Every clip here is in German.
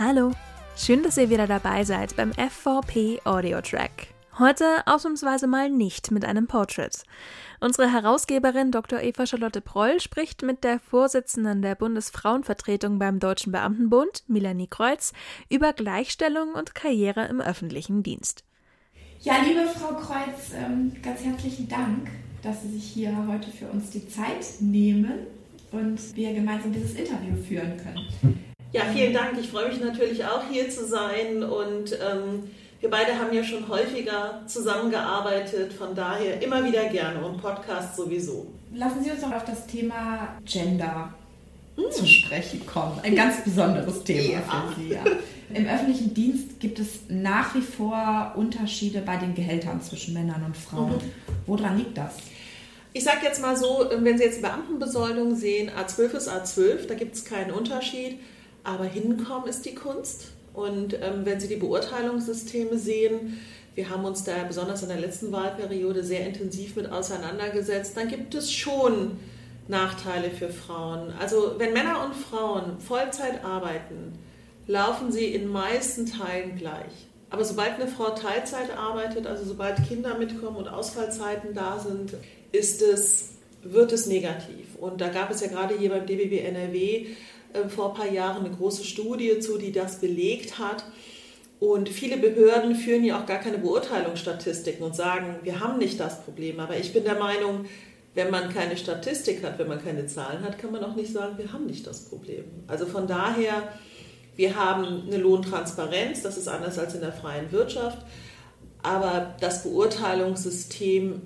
Hallo, schön, dass ihr wieder dabei seid beim FVP Audio Track. Heute ausnahmsweise mal nicht mit einem Portrait. Unsere Herausgeberin Dr. Eva Charlotte Proll spricht mit der Vorsitzenden der Bundesfrauenvertretung beim Deutschen Beamtenbund, Melanie Kreuz, über Gleichstellung und Karriere im öffentlichen Dienst. Ja, liebe Frau Kreuz, ähm, ganz herzlichen Dank, dass Sie sich hier heute für uns die Zeit nehmen und wir gemeinsam dieses Interview führen können. Ja, vielen Dank. Ich freue mich natürlich auch hier zu sein und ähm, wir beide haben ja schon häufiger zusammengearbeitet, von daher immer wieder gerne und Podcast sowieso. Lassen Sie uns doch auf das Thema Gender hm. zu sprechen kommen. Ein ganz besonderes Thema ja. für Sie. Ja. Im öffentlichen Dienst gibt es nach wie vor Unterschiede bei den Gehältern zwischen Männern und Frauen. Mhm. Woran liegt das? Ich sage jetzt mal so, wenn Sie jetzt Beamtenbesoldung sehen, A12 ist A12, da gibt es keinen Unterschied. Aber hinkommen ist die Kunst. Und ähm, wenn Sie die Beurteilungssysteme sehen, wir haben uns da besonders in der letzten Wahlperiode sehr intensiv mit auseinandergesetzt, dann gibt es schon Nachteile für Frauen. Also wenn Männer und Frauen Vollzeit arbeiten, laufen sie in meisten Teilen gleich. Aber sobald eine Frau Teilzeit arbeitet, also sobald Kinder mitkommen und Ausfallzeiten da sind, ist es, wird es negativ. Und da gab es ja gerade hier beim DBB NRW vor ein paar Jahren eine große Studie zu, die das belegt hat. Und viele Behörden führen ja auch gar keine Beurteilungsstatistiken und sagen, wir haben nicht das Problem. Aber ich bin der Meinung, wenn man keine Statistik hat, wenn man keine Zahlen hat, kann man auch nicht sagen, wir haben nicht das Problem. Also von daher, wir haben eine Lohntransparenz, das ist anders als in der freien Wirtschaft. Aber das Beurteilungssystem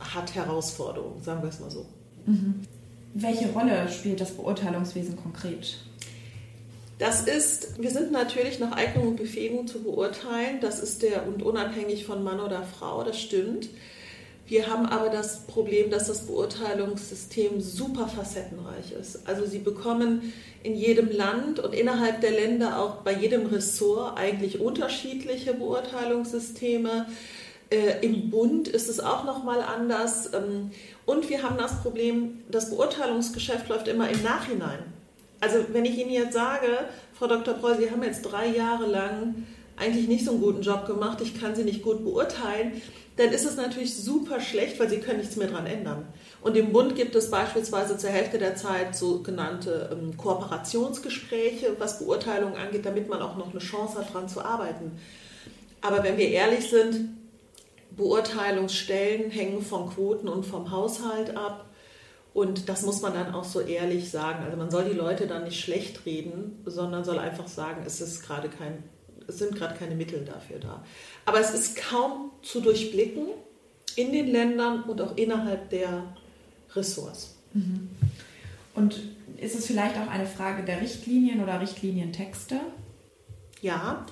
hat Herausforderungen, sagen wir es mal so. Mhm. Welche Rolle spielt das Beurteilungswesen konkret? Das ist, wir sind natürlich nach Eignung und Befähigung zu beurteilen. Das ist der und unabhängig von Mann oder Frau, das stimmt. Wir haben aber das Problem, dass das Beurteilungssystem super facettenreich ist. Also Sie bekommen in jedem Land und innerhalb der Länder auch bei jedem Ressort eigentlich unterschiedliche Beurteilungssysteme. Äh, Im Bund ist es auch nochmal anders. Ähm, und wir haben das Problem, das Beurteilungsgeschäft läuft immer im Nachhinein. Also wenn ich Ihnen jetzt sage, Frau Dr. Preu, Sie haben jetzt drei Jahre lang eigentlich nicht so einen guten Job gemacht, ich kann Sie nicht gut beurteilen, dann ist es natürlich super schlecht, weil Sie können nichts mehr daran ändern. Und im Bund gibt es beispielsweise zur Hälfte der Zeit sogenannte ähm, Kooperationsgespräche, was Beurteilungen angeht, damit man auch noch eine Chance hat, daran zu arbeiten. Aber wenn wir ehrlich sind, Beurteilungsstellen hängen von Quoten und vom Haushalt ab. Und das muss man dann auch so ehrlich sagen. Also man soll die Leute dann nicht schlecht reden, sondern soll einfach sagen, es ist gerade kein, es sind gerade keine Mittel dafür da. Aber es ist kaum zu durchblicken in den Ländern und auch innerhalb der Ressorts. Mhm. Und ist es vielleicht auch eine Frage der Richtlinien oder Richtlinientexte? Ja,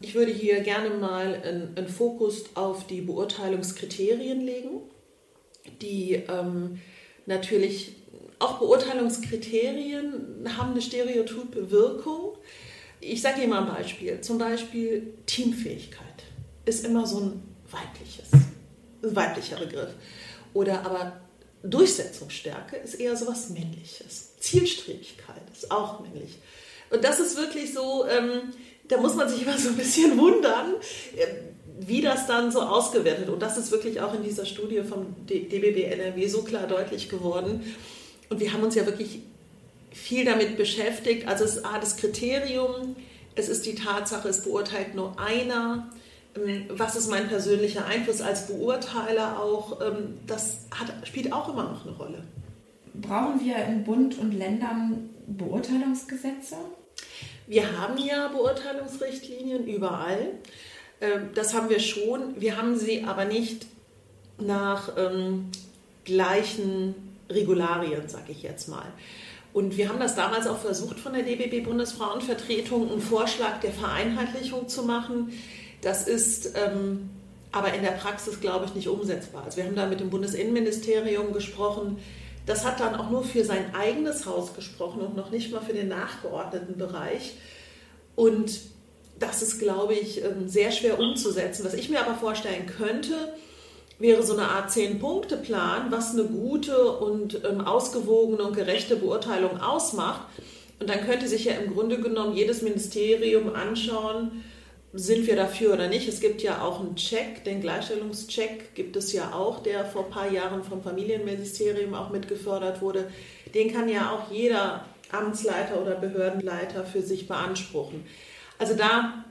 ich würde hier gerne mal einen, Fokus auf die Beurteilungskriterien legen, die ähm, natürlich auch Beurteilungskriterien haben eine stereotype Wirkung. Ich sage Ihnen mal ein Beispiel. Zum Beispiel Teamfähigkeit ist immer so ein weibliches, weiblicher Begriff. Oder aber Durchsetzungsstärke ist eher so was Männliches. Zielstrebigkeit ist auch männlich. Und das ist wirklich so, ähm, da muss man sich immer so ein bisschen wundern, äh, wie das dann so ausgewertet. Und das ist wirklich auch in dieser Studie vom DBB NRW so klar deutlich geworden. Und wir haben uns ja wirklich viel damit beschäftigt. Also es ist A, das Kriterium, es ist die Tatsache, es beurteilt nur einer. Ähm, was ist mein persönlicher Einfluss als Beurteiler auch? Ähm, das hat, spielt auch immer noch eine Rolle. Brauchen wir in Bund und Ländern Beurteilungsgesetze? Wir haben ja Beurteilungsrichtlinien überall. Ähm, das haben wir schon. Wir haben sie aber nicht nach ähm, gleichen Regularien, sage ich jetzt mal. Und wir haben das damals auch versucht von der DBB Bundesfrauenvertretung, einen Vorschlag der Vereinheitlichung zu machen. Das ist ähm, aber in der Praxis, glaube ich, nicht umsetzbar. Also wir haben da mit dem Bundesinnenministerium gesprochen. Das hat dann auch nur für sein eigenes Haus gesprochen und noch nicht mal für den nachgeordneten Bereich. Und das ist, glaube ich, ähm, sehr schwer umzusetzen. Was ich mir aber vorstellen könnte, wäre so eine Art Zehn-Punkte-Plan, was eine gute und ähm, ausgewogene und gerechte Beurteilung ausmacht. Und dann könnte sich ja im Grunde genommen jedes Ministerium anschauen, sind wir dafür oder nicht. Es gibt ja auch einen Check, den Gleichstellungscheck gibt es ja auch, der vor ein paar Jahren vom Familienministerium auch mitgefördert wurde. Den kann ja auch jeder Amtsleiter oder Behördenleiter für sich beanspruchen. Also da,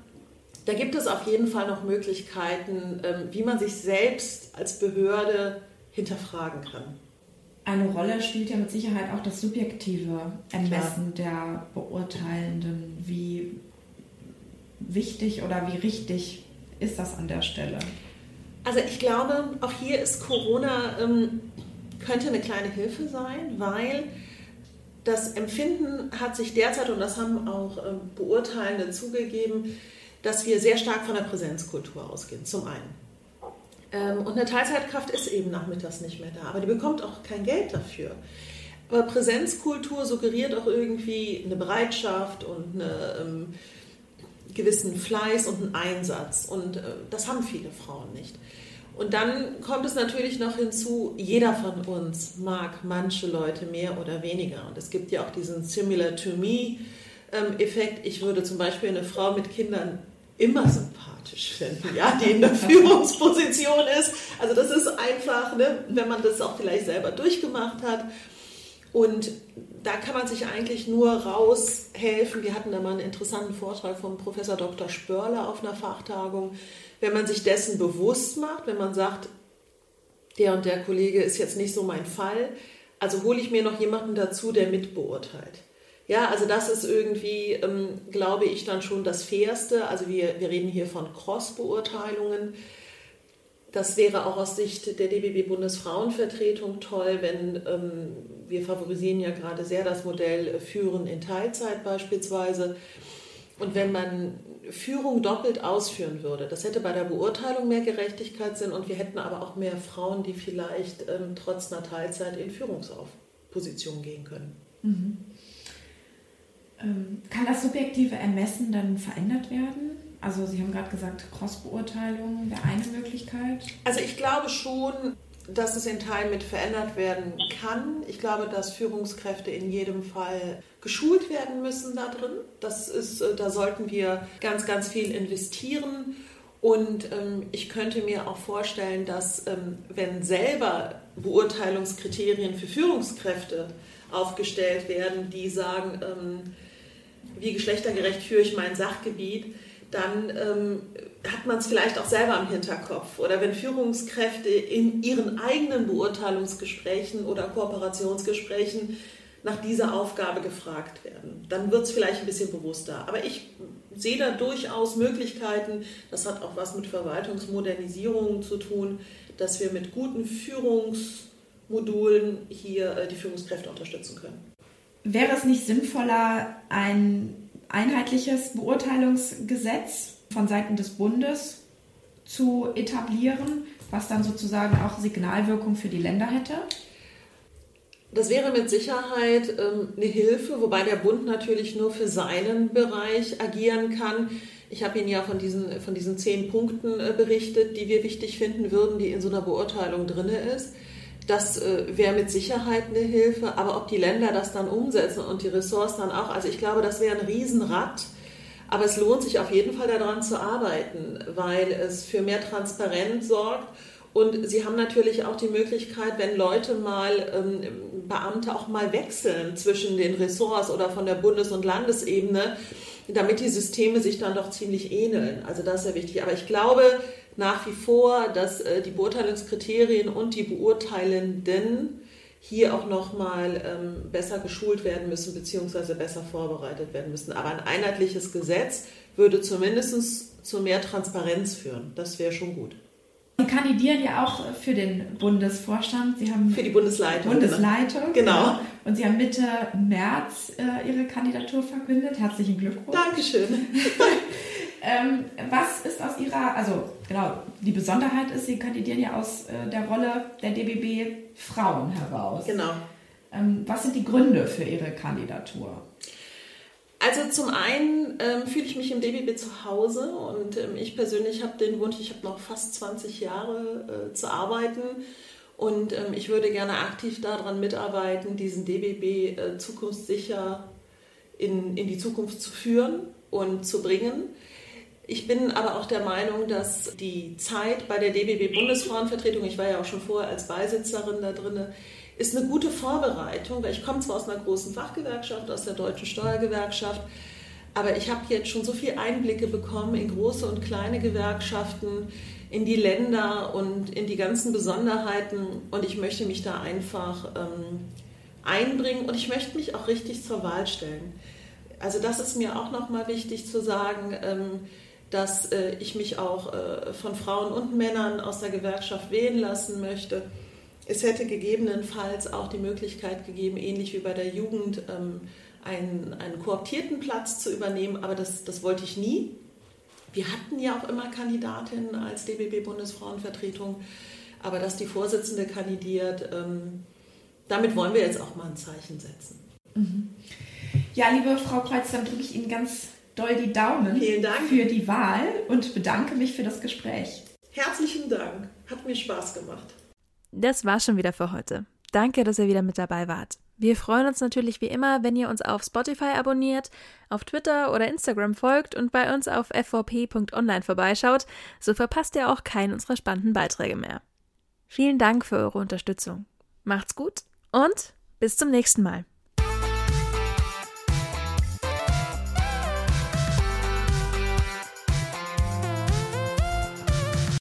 da gibt es auf jeden Fall noch Möglichkeiten, ähm, wie man sich selbst als Behörde hinterfragen kann. Eine Rolle spielt ja mit Sicherheit auch das subjektive Ermessen der Beurteilenden. Wie wichtig oder wie richtig ist das an der Stelle? Also ich glaube, auch hier ist Corona ähm, könnte eine kleine Hilfe sein, weil das Empfinden hat sich derzeit, und das haben auch ähm, Beurteilende zugegeben, dass wir sehr stark von der Präsenzkultur ausgehen, zum einen. Ähm, und eine Teilzeitkraft ist eben nachmittags nicht mehr da, aber die bekommt auch kein Geld dafür. Aber Präsenzkultur suggeriert auch irgendwie eine Bereitschaft und einen ähm, gewissen Fleiß und einen Einsatz. Und äh, das haben viele Frauen nicht. Und dann kommt es natürlich noch hinzu, jeder von uns mag manche Leute mehr oder weniger. Und es gibt ja auch diesen Similar to Me ähm, Effekt. Ich würde zum Beispiel eine Frau mit Kindern immer sympathisch finden, ja, die in der Führungsposition ist. Also das ist einfach, ne, wenn man das auch vielleicht selber durchgemacht hat. Und da kann man sich eigentlich nur raushelfen. Wir hatten da mal einen interessanten Vortrag vom Professor Dr. Spörler auf einer Fachtagung wenn man sich dessen bewusst macht, wenn man sagt, der und der Kollege ist jetzt nicht so mein Fall, also hole ich mir noch jemanden dazu, der mitbeurteilt. Ja, also das ist irgendwie, ähm, glaube ich, dann schon das Fairste. Also wir, wir reden hier von Cross-Beurteilungen. Das wäre auch aus Sicht der DBB-Bundesfrauenvertretung toll, wenn ähm, wir favorisieren ja gerade sehr das Modell Führen in Teilzeit beispielsweise. Und wenn man Führung doppelt ausführen würde, das hätte bei der Beurteilung mehr Gerechtigkeit Sinn und wir hätten aber auch mehr Frauen, die vielleicht ähm, trotz einer Teilzeit in Führungspositionen gehen können. Mhm. Ähm, kann das subjektive Ermessen dann verändert werden? Also Sie haben gerade gesagt, Cross-Beurteilung wäre eine Möglichkeit. Also ich glaube schon, dass es in Teilen mit verändert werden kann. Ich glaube, dass Führungskräfte in jedem Fall geschult werden müssen da drin. Das ist, äh, da sollten wir ganz, ganz viel investieren. Und ähm, ich könnte mir auch vorstellen, dass ähm, wenn selber Beurteilungskriterien für Führungskräfte aufgestellt werden, die sagen, ähm, wie geschlechtergerecht führe ich mein Sachgebiet, dann ähm, hat man es vielleicht auch selber im Hinterkopf. Oder wenn Führungskräfte in ihren eigenen Beurteilungsgesprächen oder Kooperationsgesprächen nach dieser Aufgabe gefragt werden, dann wird es vielleicht ein bisschen bewusster. Aber ich sehe da durchaus Möglichkeiten, das hat auch was mit Verwaltungsmodernisierung zu tun, dass wir mit guten Führungsmodulen hier äh, die Führungskräfte unterstützen können. Wäre es nicht sinnvoller, ein einheitliches Beurteilungsgesetz von Seiten des Bundes zu etablieren, was dann sozusagen auch Signalwirkung für die Länder hätte? Das wäre mit Sicherheit ähm, eine Hilfe, wobei der Bund natürlich nur für seinen Bereich agieren kann. Ich habe Ihnen ja von diesen, von diesen zehn Punkten äh, berichtet, die wir wichtig finden würden, die in so einer Beurteilung drin ist. Das äh, wäre mit Sicherheit eine Hilfe, aber ob die Länder das dann umsetzen und die Ressorts dann auch, also ich glaube, das wäre ein Riesenrad. Aber es lohnt sich auf jeden Fall daran zu arbeiten, weil es für mehr Transparenz sorgt. Und Sie haben natürlich auch die Möglichkeit, wenn Leute mal, ähm, Beamte auch mal wechseln zwischen den Ressorts oder von der Bundes- und Landesebene, damit die Systeme sich dann doch ziemlich ähneln. Also das ist sehr wichtig. Aber ich glaube, nach wie vor, dass äh, die Beurteilungskriterien und die Beurteilenden hier auch nochmal ähm, besser geschult werden müssen bzw. besser vorbereitet werden müssen. Aber ein einheitliches Gesetz würde zumindest zu mehr Transparenz führen. Das wäre schon gut. Sie kandidieren ja auch für den Bundesvorstand. Sie haben für die Bundesleitung. Bundesleitung. Genau. genau. Und Sie haben Mitte März äh, Ihre Kandidatur verkündet. Herzlichen Glückwunsch. Dankeschön. Ähm, was ist aus Ihrer, also genau, die Besonderheit ist, Sie kandidieren ja aus äh, der Rolle der DBB Frauen heraus. Genau. Ähm, was sind die Gründe für Ihre Kandidatur? Also zum einen ähm, fühle ich mich im DBB zu Hause und ähm, ich persönlich habe den Wunsch, ich habe noch fast 20 Jahre äh, zu arbeiten und ähm, ich würde gerne aktiv daran mitarbeiten, diesen DBB äh, zukunftssicher in, in die Zukunft zu führen und zu bringen. Ich bin aber auch der Meinung, dass die Zeit bei der DBB-Bundesfrauenvertretung, ich war ja auch schon vorher als Beisitzerin da drin, ist eine gute Vorbereitung, weil ich komme zwar aus einer großen Fachgewerkschaft, aus der Deutschen Steuergewerkschaft, aber ich habe jetzt schon so viele Einblicke bekommen in große und kleine Gewerkschaften, in die Länder und in die ganzen Besonderheiten und ich möchte mich da einfach ähm, einbringen und ich möchte mich auch richtig zur Wahl stellen. Also das ist mir auch nochmal wichtig zu sagen, ähm, dass äh, ich mich auch äh, von Frauen und Männern aus der Gewerkschaft wählen lassen möchte. Es hätte gegebenenfalls auch die Möglichkeit gegeben, ähnlich wie bei der Jugend, ähm, einen, einen kooptierten Platz zu übernehmen, aber das, das wollte ich nie. Wir hatten ja auch immer Kandidatinnen als DBB-Bundesfrauenvertretung, aber dass die Vorsitzende kandidiert, ähm, damit wollen wir jetzt auch mal ein Zeichen setzen. Mhm. Ja, liebe Frau Kreuz, dann drücke ich Ihnen ganz doll die Daumen Vielen Dank. für die Wahl und bedanke mich für das Gespräch. Herzlichen Dank. Hat mir Spaß gemacht. Das war's schon wieder für heute. Danke, dass ihr wieder mit dabei wart. Wir freuen uns natürlich wie immer, wenn ihr uns auf Spotify abonniert, auf Twitter oder Instagram folgt und bei uns auf fvp.online vorbeischaut, so verpasst ihr auch keinen unserer spannenden Beiträge mehr. Vielen Dank für eure Unterstützung. Macht's gut und bis zum nächsten Mal.